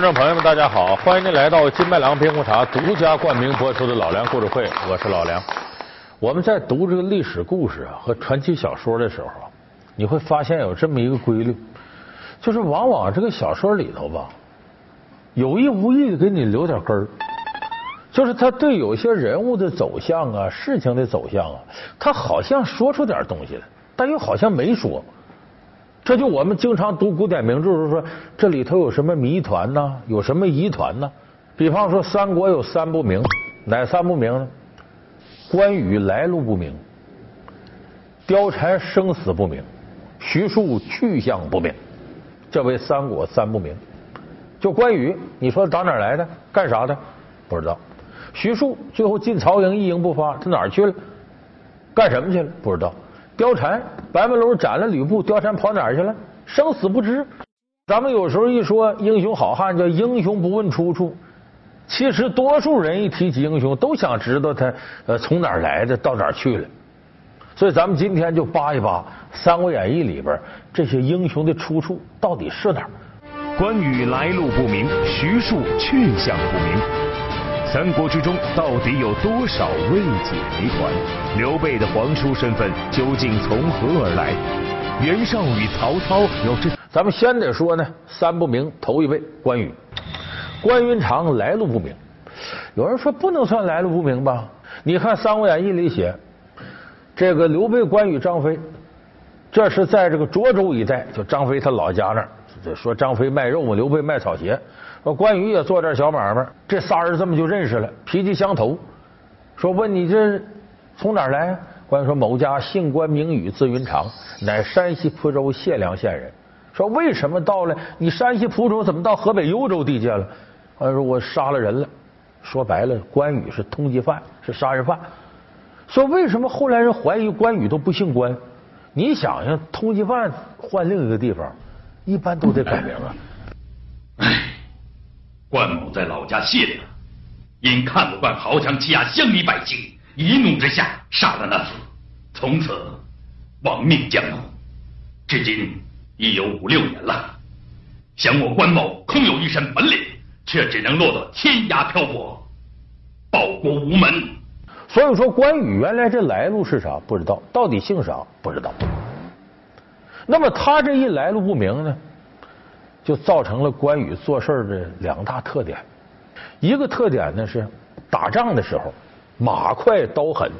观众朋友们，大家好！欢迎您来到金麦郎冰红茶独家冠名播出的《老梁故事会》，我是老梁。我们在读这个历史故事啊和传奇小说的时候，你会发现有这么一个规律，就是往往这个小说里头吧，有意无意的给你留点根儿，就是他对有些人物的走向啊、事情的走向啊，他好像说出点东西来，但又好像没说。这就我们经常读古典名著，就说这里头有什么谜团呢？有什么疑团呢？比方说三国有三不明，哪三不明呢？关羽来路不明，貂蝉生死不明，徐庶去向不明，这为三国三不明。就关羽，你说打哪来的？干啥的？不知道。徐庶最后进曹营一营不发，他哪儿去了？干什么去了？不知道。貂蝉，白门楼斩了吕布，貂蝉跑哪儿去了？生死不知。咱们有时候一说英雄好汉，叫英雄不问出处。其实多数人一提起英雄，都想知道他呃从哪儿来的，到哪儿去了。所以咱们今天就扒一扒《三国演义》里边这些英雄的出处到底是哪儿。关羽来路不明，徐庶去向不明。三国之中到底有多少未解谜团？刘备的皇叔身份究竟从何而来？袁绍与曹操有这……咱们先得说呢，三不明头一位关羽，关云长来路不明。有人说不能算来路不明吧？你看《三国演义》里写，这个刘备、关羽、张飞，这是在这个涿州一带，就张飞他老家那儿。说张飞卖肉嘛，刘备卖草鞋。说关羽也做点小买卖，这仨人这么就认识了，脾气相投。说问你这从哪来？关羽说某家姓关名羽字云长，乃山西蒲州解良县人。说为什么到了你山西蒲州，怎么到河北幽州地界了？关羽说我杀了人了。说白了，关羽是通缉犯，是杀人犯。说为什么后来人怀疑关羽都不姓关？你想想，通缉犯换另一个地方，一般都得改名啊。关某在老家谢良，因看不惯豪强欺压乡里百姓，一怒之下杀了那子，从此亡命江湖，至今已有五六年了。想我关某空有一身本领，却只能落到天涯漂泊，报国无门。所以说，关羽原来这来路是啥？不知道，到底姓啥？不知道。那么他这一来路不明呢？就造成了关羽做事的两大特点，一个特点呢是打仗的时候马快刀狠，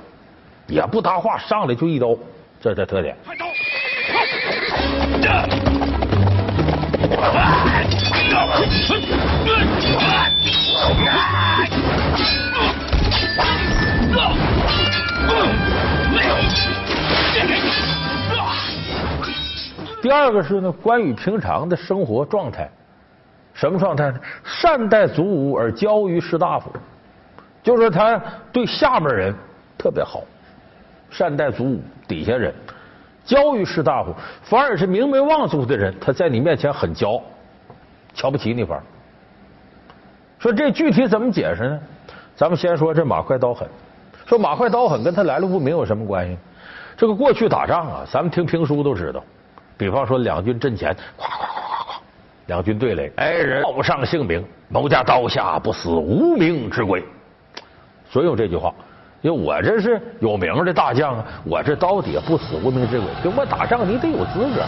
也不搭话，上来就一刀，这这特点。快刀！第二个是呢，关羽平常的生活状态，什么状态呢？善待祖武而骄于士大夫，就是他对下面人特别好，善待祖武底下人，骄于士大夫，反而是名门望族的人，他在你面前很骄，瞧不起你，反而。说这具体怎么解释呢？咱们先说这马快刀狠，说马快刀狠跟他来路不明有什么关系？这个过去打仗啊，咱们听评书都知道。比方说两军阵前，咵咵咵咵咵，两军对垒，哎，人报不上姓名，某家刀下不死无名之鬼，所以有这句话。因为我这是有名的大将啊，我这刀底下不死无名之鬼，跟我打仗你得有资格，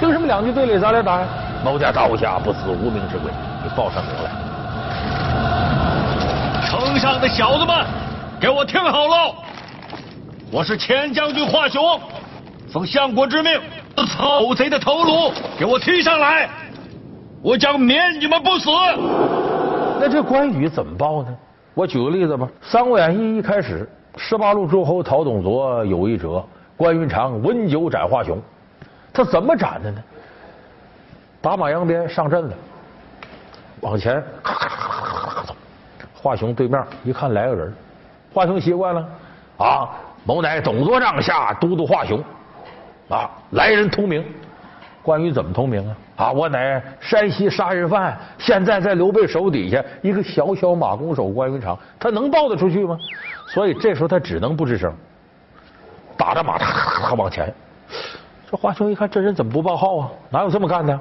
凭什么两军对垒咱俩打呀？某家刀下不死无名之鬼，你报上名来。城上的小子们，给我听好了，我是前将军华雄，奉相国之命。盗贼的头颅给我提上来，我将免你们不死。那这关羽怎么报呢？我举个例子吧，《三国演义》一开始，十八路诸侯讨董卓有一折，关云长温酒斩华雄。他怎么斩的呢？打马扬鞭上阵了，往前咔咔咔咔咔咔走。华雄对面一看来个人，华雄习惯了啊，某乃董卓帐下都督华雄。啊！来人通名，关羽怎么通名啊？啊！我乃山西杀人犯，现在在刘备手底下，一个小小马弓手关云长，他能报得出去吗？所以这时候他只能不吱声，打着马，他往前。这华雄一看，这人怎么不报号啊？哪有这么干的？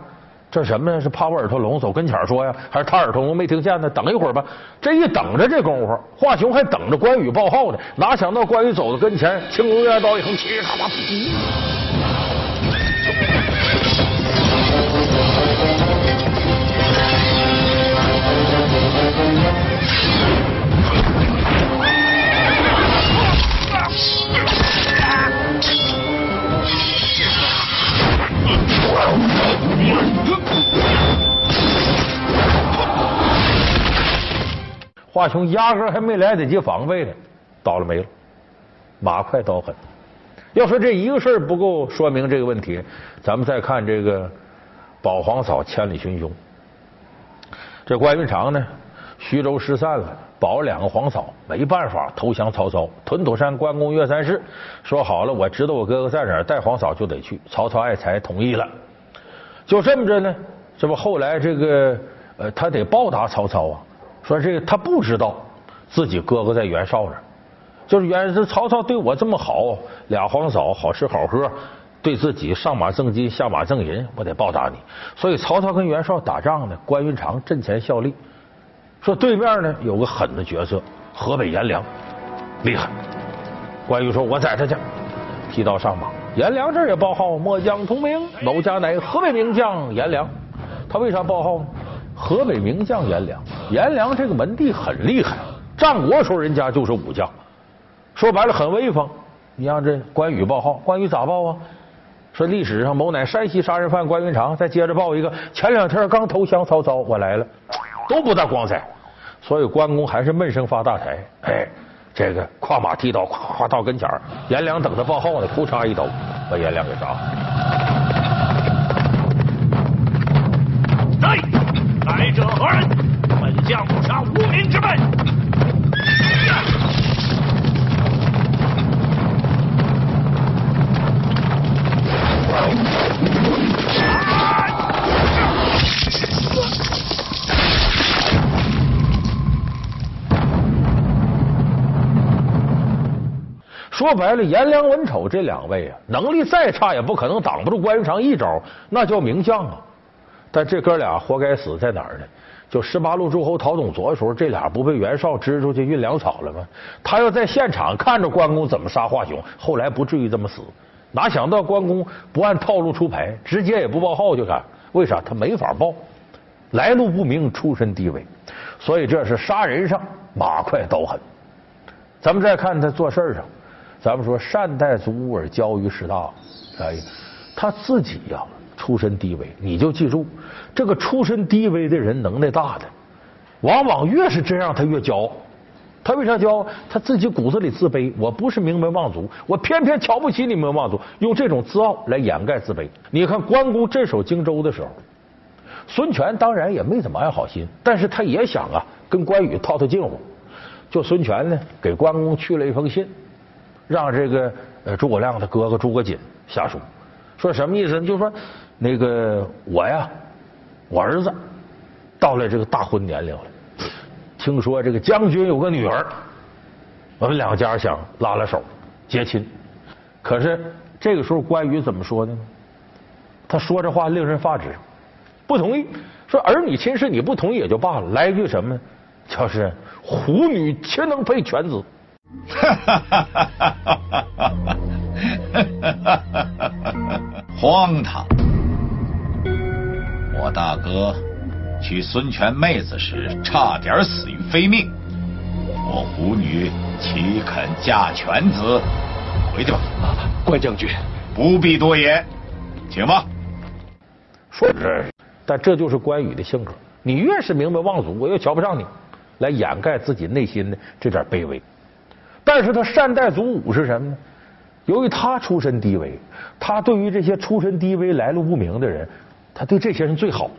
这什么呢？是帕沃尔特龙走跟前说呀，还是他耳朵聋没听见呢？等一会儿吧。这一等着，这功夫，华雄还等着关羽报号呢。哪想到关羽走到跟前，青龙偃刀一横，齐咔嚓。华雄压根还没来得及防备呢，倒了霉了，马快刀狠。要说这一个事儿不够说明这个问题，咱们再看这个保皇嫂千里寻凶。这关云长呢，徐州失散了，保两个皇嫂，没办法投降曹操。屯土山关公岳三世说好了，我知道我哥哥在哪儿，带皇嫂就得去。曹操爱才同意了，就这么着呢。这不后来这个呃，他得报答曹操啊。说这个他不知道自己哥哥在袁绍那儿，就是袁这曹操对我这么好，俩皇嫂好吃好喝，对自己上马赠金下马赠银，我得报答你。所以曹操跟袁绍打仗呢，关云长阵前效力。说对面呢有个狠的角色，河北颜良，厉害。关羽说：“我宰他去。”提刀上马，颜良这也报号：“末将同名，某家乃河北名将颜良。”他为啥报号呢？河北名将颜良，颜良这个门第很厉害，战国时候人家就是武将，说白了很威风。你让这关羽报号，关羽咋报啊？说历史上某乃山西杀人犯关云长，再接着报一个，前两天刚投降曹操，我来了，都不大光彩。所以关公还是闷声发大财。哎，这个跨马提刀，咵到跟前儿颜良等他报号呢，扑嚓一刀把颜良给杀了。来者何人？本将不杀无名之辈。说白了，颜良、文丑这两位啊，能力再差也不可能挡不住关云长一招，那叫名将啊。但这哥俩活该死在哪儿呢？就十八路诸侯讨董卓的时候，这俩不被袁绍支出去运粮草了吗？他要在现场看着关公怎么杀华雄，后来不至于这么死。哪想到关公不按套路出牌，直接也不报号就干？为啥？他没法报，来路不明，出身低微，所以这是杀人上马快刀狠。咱们再看他做事上，咱们说善待足乌而骄于士大，哎，他自己呀。出身低微，你就记住，这个出身低微的人能耐大的，往往越是这样，他越骄傲。他为啥骄傲？他自己骨子里自卑。我不是名门望族，我偏偏瞧不起你们望族，用这种自傲来掩盖自卑。你看关公镇守荆州的时候，孙权当然也没怎么安好心，但是他也想啊，跟关羽套套近乎。就孙权呢，给关公去了一封信，让这个呃诸葛亮的哥哥诸葛瑾下书，说什么意思呢？就说。那个我呀，我儿子到了这个大婚年龄了，听说这个将军有个女儿，我们两家想拉拉手结亲，可是这个时候关羽怎么说的呢？他说这话令人发指，不同意。说儿女亲事你不同意也就罢了，来一句什么？就是虎女岂能配犬子？荒唐！我大哥娶孙权妹子时，差点死于非命。我虎女岂肯嫁犬子？回去吧，关将军不必多言，请吧。说是，但这就是关羽的性格。你越是明白望族，我越瞧不上你，来掩盖自己内心的这点卑微。但是他善待祖武是什么呢？由于他出身低微，他对于这些出身低微、来路不明的人。他对这些人最好，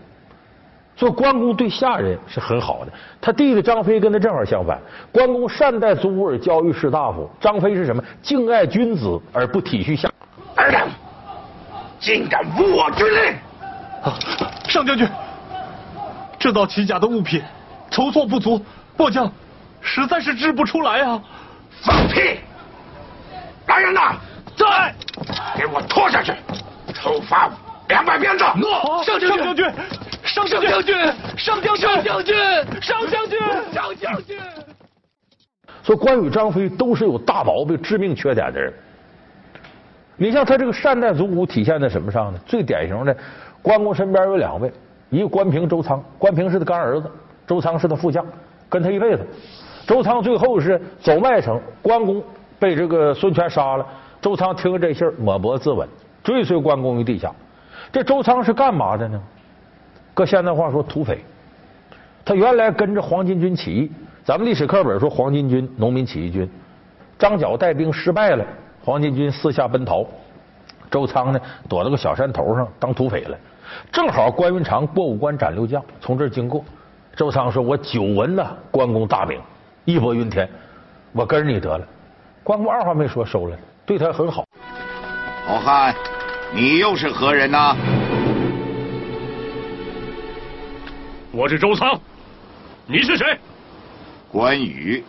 所以关公对下人是很好的。他弟弟张飞跟他正好相反，关公善待祖武而教育士大夫，张飞是什么？敬爱君子而不体恤下。尔等，竟敢违我军令！啊，上将军，这道奇甲的物品筹措不足，末将实在是制不出来啊！放屁！来人呐，在，给我拖下去，处罚两百鞭子。诺，上将军，上将军，上将军，上将军，上将军，上将军。所以关羽、张飞都是有大毛病、致命缺点的人。你像他这个善待足骨体现在什么上呢？最典型的，关公身边有两位，一个关平、周仓。关平是他干儿子，周仓是他副将，跟他一辈子。周仓最后是走麦城，关公被这个孙权杀了，周仓听了这信儿，抹脖自刎，追随关公于地下。这周仓是干嘛的呢？搁现在话说，土匪。他原来跟着黄巾军起义，咱们历史课本说黄巾军农民起义军，张角带兵失败了。黄巾军四下奔逃，周仓呢躲到个小山头上当土匪了。正好关云长过五关斩六将，从这儿经过。周仓说：“我久闻呐关公大名，义薄云天，我跟着你得了。”关公二话没说，收了，对他很好。好汉，你又是何人呐？我是周仓，你是谁？关羽，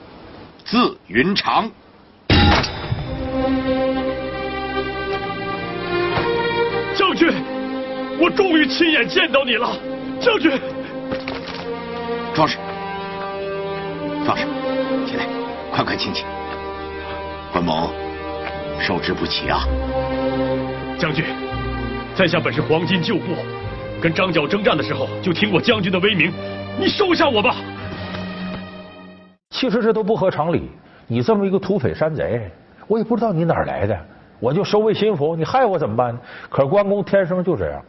字云长。将军，我终于亲眼见到你了，将军。壮士，壮士，快快请起。关某受之不起啊！将军，在下本是黄金旧部，跟张角征战的时候就听过将军的威名，你收下我吧。其实这都不合常理，你这么一个土匪山贼，我也不知道你哪儿来的。我就收为心腹，你害我怎么办呢？可是关公天生就这样，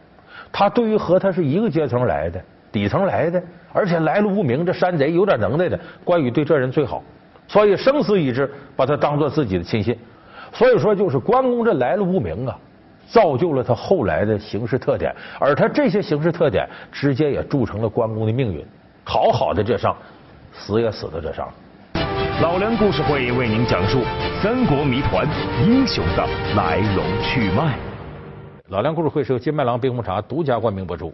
他对于和他是一个阶层来的、底层来的，而且来路不明，这山贼有点能耐的，关羽对这人最好，所以生死已知，把他当做自己的亲信。所以说，就是关公这来路不明啊，造就了他后来的行事特点，而他这些行事特点，直接也铸成了关公的命运。好好的这上，死也死在这上。老梁故事会为您讲述三国谜团英雄的来龙去脉。老梁故事会是由金麦郎冰红茶独家冠名播出，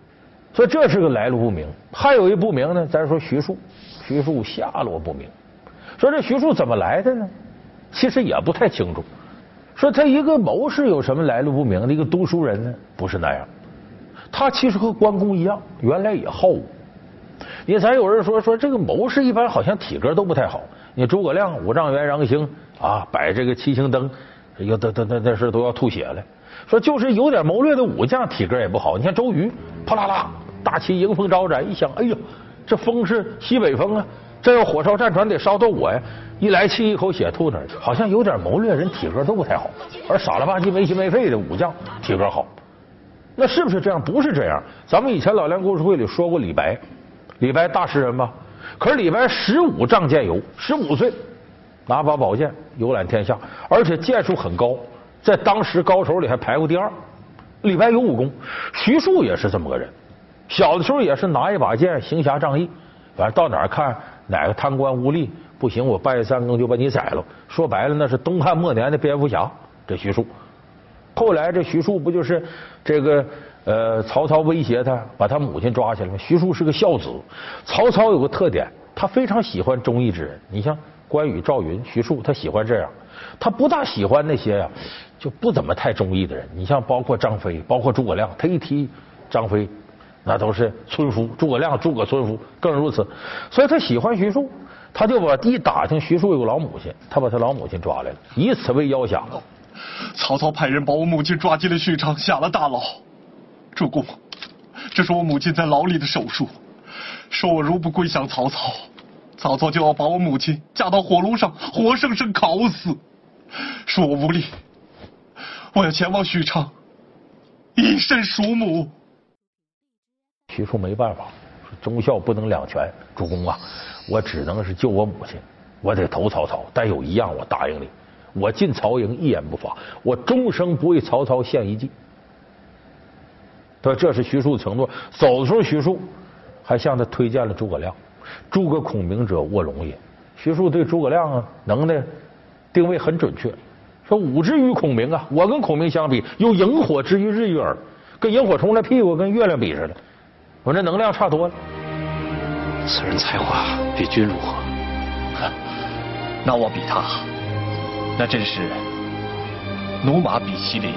所以这是个来路不明。还有一不明呢，咱说徐庶，徐庶下落不明。说这徐庶怎么来的呢？其实也不太清楚。说他一个谋士有什么来路不明的一个读书人呢？不是那样。他其实和关公一样，原来也好武。你咱有人说说这个谋士一般好像体格都不太好。你诸葛亮五丈原杨兴啊，摆这个七星灯，又那那那那是都要吐血了。说就是有点谋略的武将，体格也不好。你看周瑜，啪啦啦，大旗迎风招展，一想，哎呦，这风是西北风啊，这要火烧战船得烧到我呀！一来气，一口血吐那儿去，好像有点谋略，人体格都不太好。而傻了吧唧、没心没肺的武将，体格好。那是不是这样？不是这样。咱们以前老梁故事会里说过李白，李白大诗人吧。可是李白十五仗剑游，十五岁拿把宝剑游览天下，而且剑术很高，在当时高手里还排过第二。李白有武功，徐庶也是这么个人，小的时候也是拿一把剑行侠仗义，反正到哪儿看哪个贪官污吏不行，我半夜三更就把你宰了。说白了，那是东汉末年的蝙蝠侠。这徐庶，后来这徐庶不就是这个？呃，曹操威胁他，把他母亲抓起来吗。徐庶是个孝子。曹操有个特点，他非常喜欢忠义之人。你像关羽、赵云、徐庶，他喜欢这样。他不大喜欢那些呀，就不怎么太忠义的人。你像包括张飞，包括诸葛亮，他一提张飞，那都是村夫；诸葛亮，诸葛村夫更如此。所以他喜欢徐庶，他就把一打听徐庶有个老母亲，他把他老母亲抓来了，以此为要挟。曹操派人把我母亲抓进了许昌，下了大牢。主公，这是我母亲在牢里的手术，说我如不归降曹操，曹操就要把我母亲架到火炉上，活生生烤死。说我无力，我要前往许昌，以身赎母。徐庶没办法，说忠孝不能两全。主公啊，我只能是救我母亲，我得投曹操。但有一样，我答应你，我进曹营一言不发，我终生不为曹操献一计。他说这是徐庶的承诺。走的时候，徐庶还向他推荐了诸葛亮。诸葛孔明者，卧龙也。徐庶对诸葛亮啊能耐定位很准确。说吾之于孔明啊，我跟孔明相比，有萤火之于日月耳。跟萤火虫的屁股跟月亮比似的，我这能量差多了。此人才华比君如何？那我比他，那真是驽马比麒麟，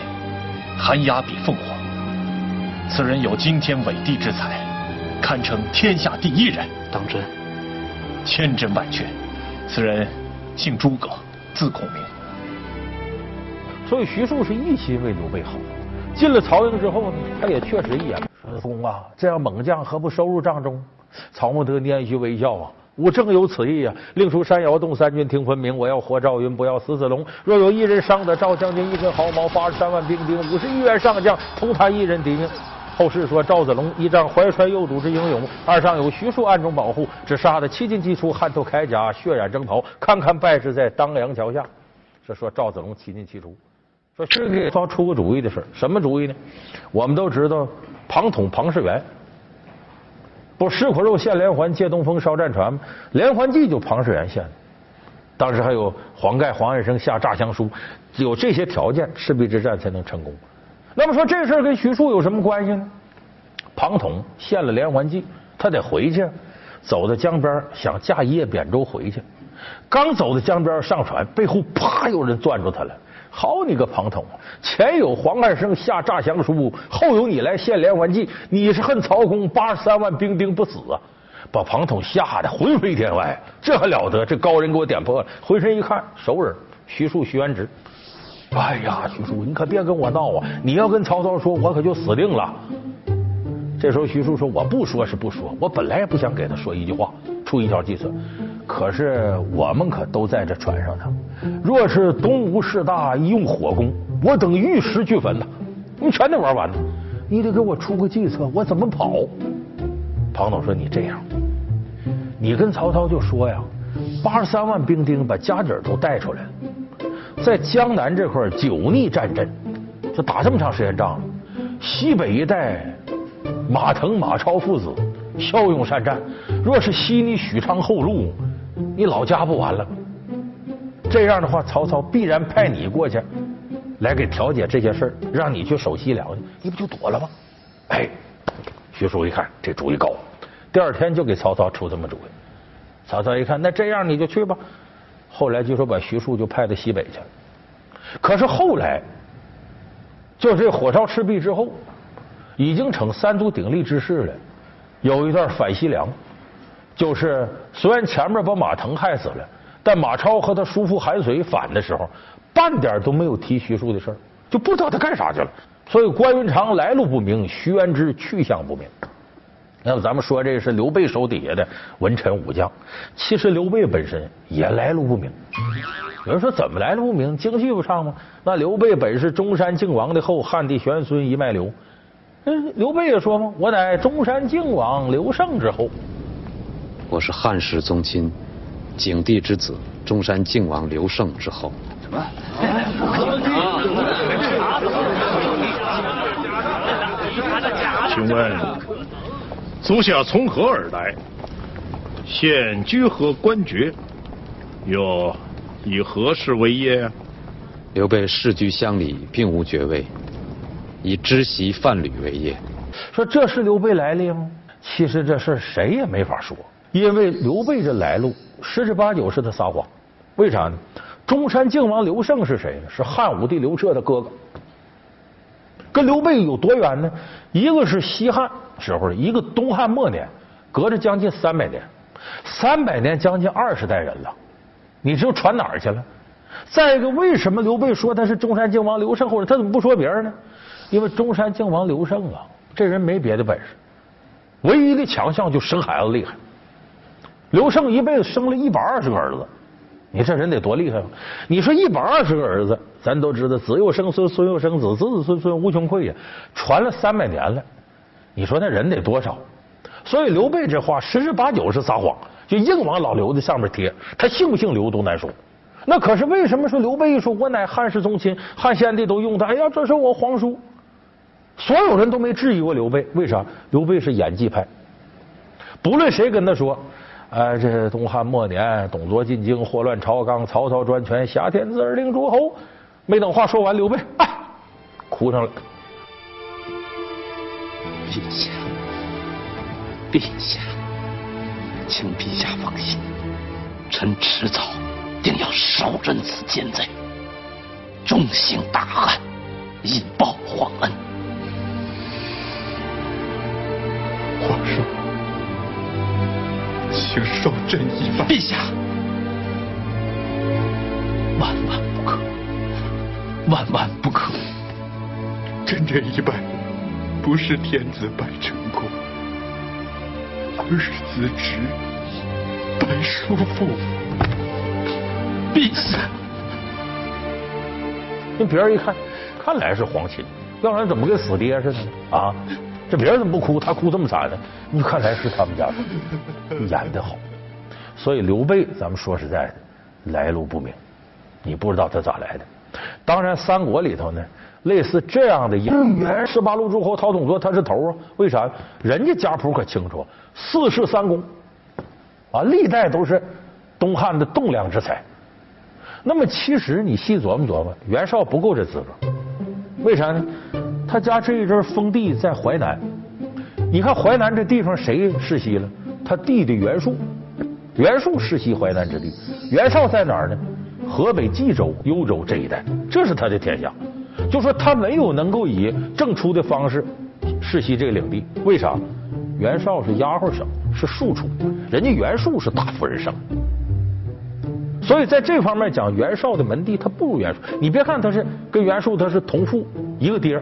寒鸦比凤凰。此人有惊天伟地之才，堪称天下第一人。当真？千真万确。此人姓诸葛，字孔明。所以徐庶是一心为刘备好。进了曹营之后呢，他也确实一眼说：“公啊，这样猛将何不收入帐中？”曹孟德捻须微笑啊。吾正有此意啊！令出山摇动，三军听分明。我要活赵云，不要死子龙。若有一人伤得赵将军一根毫毛，八十三万兵丁，五十一员上将，同他一人抵命。后世说赵子龙一仗怀揣幼主之英勇，二上有徐庶暗中保护，只杀得七进七出，汗透铠甲，血染征袍，堪堪败之在当阳桥下。这说赵子龙七进七出，说是给曹出个主意的事什么主意呢？我们都知道庞统庞士元。不，石苦肉献连环，借东风烧战船吗？连环计就庞士元献的。当时还有黄盖、黄安生下诈降书，有这些条件，赤壁之战才能成功。那么说这事儿跟徐庶有什么关系呢？庞统献了连环计，他得回去，走到江边想驾一叶扁舟回去，刚走到江边上船，背后啪有人攥住他了。好你个庞统！前有黄汉升下诈降书，后有你来献连环计，你是恨曹公八十三万兵丁不死啊？把庞统吓得魂飞天外，这还了得？这高人给我点破了，回身一看，熟人徐庶、徐元直。哎呀，徐庶，你可别跟我闹啊！你要跟曹操说，我可就死定了。这时候徐庶说：“我不说是不说，我本来也不想给他说一句话，出一条计策。可是我们可都在这船上呢。若是东吴势大，一用火攻，我等玉石俱焚呐！你全得玩完了。你得给我出个计策，我怎么跑？”庞统说：“你这样，你跟曹操就说呀，八十三万兵丁把家底儿都带出来，在江南这块久逆战阵，就打这么长时间仗了，西北一带。”马腾、马超父子骁勇善战，若是西你许昌后路，你老家不完了？这样的话，曹操必然派你过去，来给调解这些事儿，让你去守西凉去，你不就躲了吗？哎，徐庶一看这主意高，第二天就给曹操出这么主意。曹操一看，那这样你就去吧。后来就说把徐庶就派到西北去了。可是后来，就这火烧赤壁之后。已经成三足鼎立之势了。有一段反西凉，就是虽然前面把马腾害死了，但马超和他叔父韩遂反的时候，半点都没有提徐庶的事儿，就不知道他干啥去了。所以关云长来路不明，徐元之去向不明。那么咱们说这是刘备手底下的文臣武将，其实刘备本身也来路不明。有人说怎么来路不明？京剧不唱吗？那刘备本是中山靖王的后，汉帝玄孙一脉流。刘备也说吗？我乃中山靖王刘胜之后。我是汉室宗亲，景帝之子，中山靖王刘胜之后。什么？请问足下从何而来？现居何官爵？又以何事为业？刘备世居乡里，并无爵位。以知席贩履为业，说这是刘备来历吗？其实这事谁也没法说，因为刘备这来路十之八九是他撒谎。为啥呢？中山靖王刘胜是谁呢？是汉武帝刘彻的哥哥，跟刘备有多远呢？一个是西汉时候，一个东汉末年，隔着将近三百年，三百年将近二十代人了。你知道传哪儿去了？再一个，为什么刘备说他是中山靖王刘胜后人？他怎么不说别人呢？因为中山靖王刘胜啊，这人没别的本事，唯一的强项就生孩子厉害。刘胜一辈子生了一百二十个儿子，你这人得多厉害吗？你说一百二十个儿子，咱都知道，子又生孙，孙又生子，子子孙孙无穷匮呀，传了三百年了。你说那人得多少？所以刘备这话十之八九是撒谎，就硬往老刘的上面贴。他姓不姓刘都难说。那可是为什么说刘备一说我乃汉室宗亲，汉献帝都用他？哎呀，这是我皇叔。所有人都没质疑过刘备，为啥？刘备是演技派，不论谁跟他说，呃，这东汉末年，董卓进京，祸乱朝纲，曹操专权，挟天子而令诸侯，没等话说完，刘备哎，哭上了。陛下，陛下，请陛下放心，臣迟早定要手刃此奸贼，终行大汉，以报皇恩。华说：“请受朕一拜。”陛下，万万不可，万万不可！朕这一拜，不是天子拜成功，而是子侄拜叔父。陛下，那别人一看，看来是皇亲，要不然怎么跟死爹似的啊？这别人怎么不哭？他哭这么惨呢？你看来是他们家的，演的好。所以刘备，咱们说实在的，来路不明，你不知道他咋来的。当然，三国里头呢，类似这样的演员十八路诸侯讨董卓他是头啊？为啥？人家家谱可清楚，四世三公啊，历代都是东汉的栋梁之才。那么其实你细琢磨琢磨，袁绍不够这资格，为啥呢？他家这一阵封地在淮南，你看淮南这地方谁世袭了？他弟弟袁术，袁术世袭淮南之地。袁绍在哪儿呢？河北冀州、幽州这一带，这是他的天下。就说他没有能够以正出的方式世袭这个领地，为啥？袁绍是丫鬟生，是庶出，人家袁术是大夫人生。所以在这方面讲，袁绍的门第他不如袁术。你别看他是跟袁术他是同父一个爹，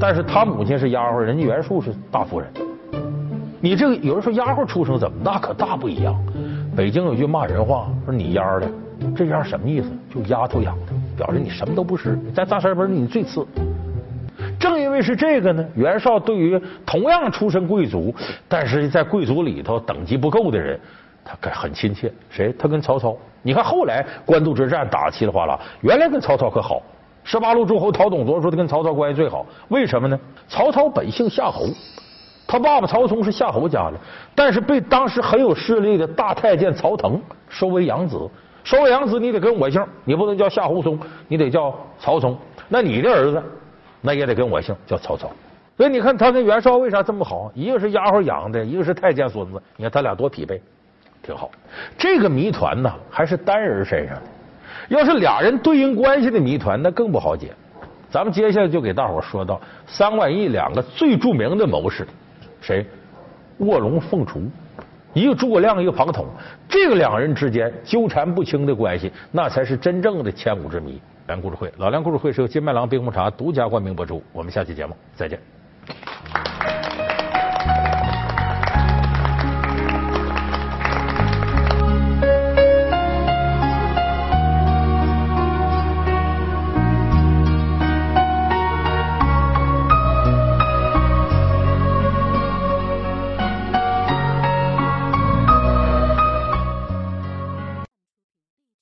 但是他母亲是丫鬟，人家袁术是大夫人。你这个有人说丫鬟出生怎么那可大不一样？北京有句骂人话，说你丫的，这样什么意思？就丫头养的，表示你什么都不是，在大山门你最次。正因为是这个呢，袁绍对于同样出身贵族，但是在贵族里头等级不够的人。他很亲切，谁？他跟曹操，你看后来官渡之战打的稀里哗啦，原来跟曹操可好。十八路诸侯陶董卓说他跟曹操关系最好，为什么呢？曹操本姓夏侯，他爸爸曹冲是夏侯家的，但是被当时很有势力的大太监曹腾收为养子。收为养子，你得跟我姓，你不能叫夏侯松，你得叫曹冲。那你的儿子，那也得跟我姓，叫曹操。所以你看他跟袁绍为啥这么好？一个是丫鬟养的，一个是太监孙子，你看他俩多匹配。挺好，这个谜团呢还是单人身上的，要是俩人对应关系的谜团，那更不好解。咱们接下来就给大伙说到三万亿两个最著名的谋士，谁？卧龙凤雏，一个诸葛亮，一个庞统，这个两人之间纠缠不清的关系，那才是真正的千古之谜。老梁故事会，老梁故事会是由金麦郎冰红茶独家冠名播出。我们下期节目再见。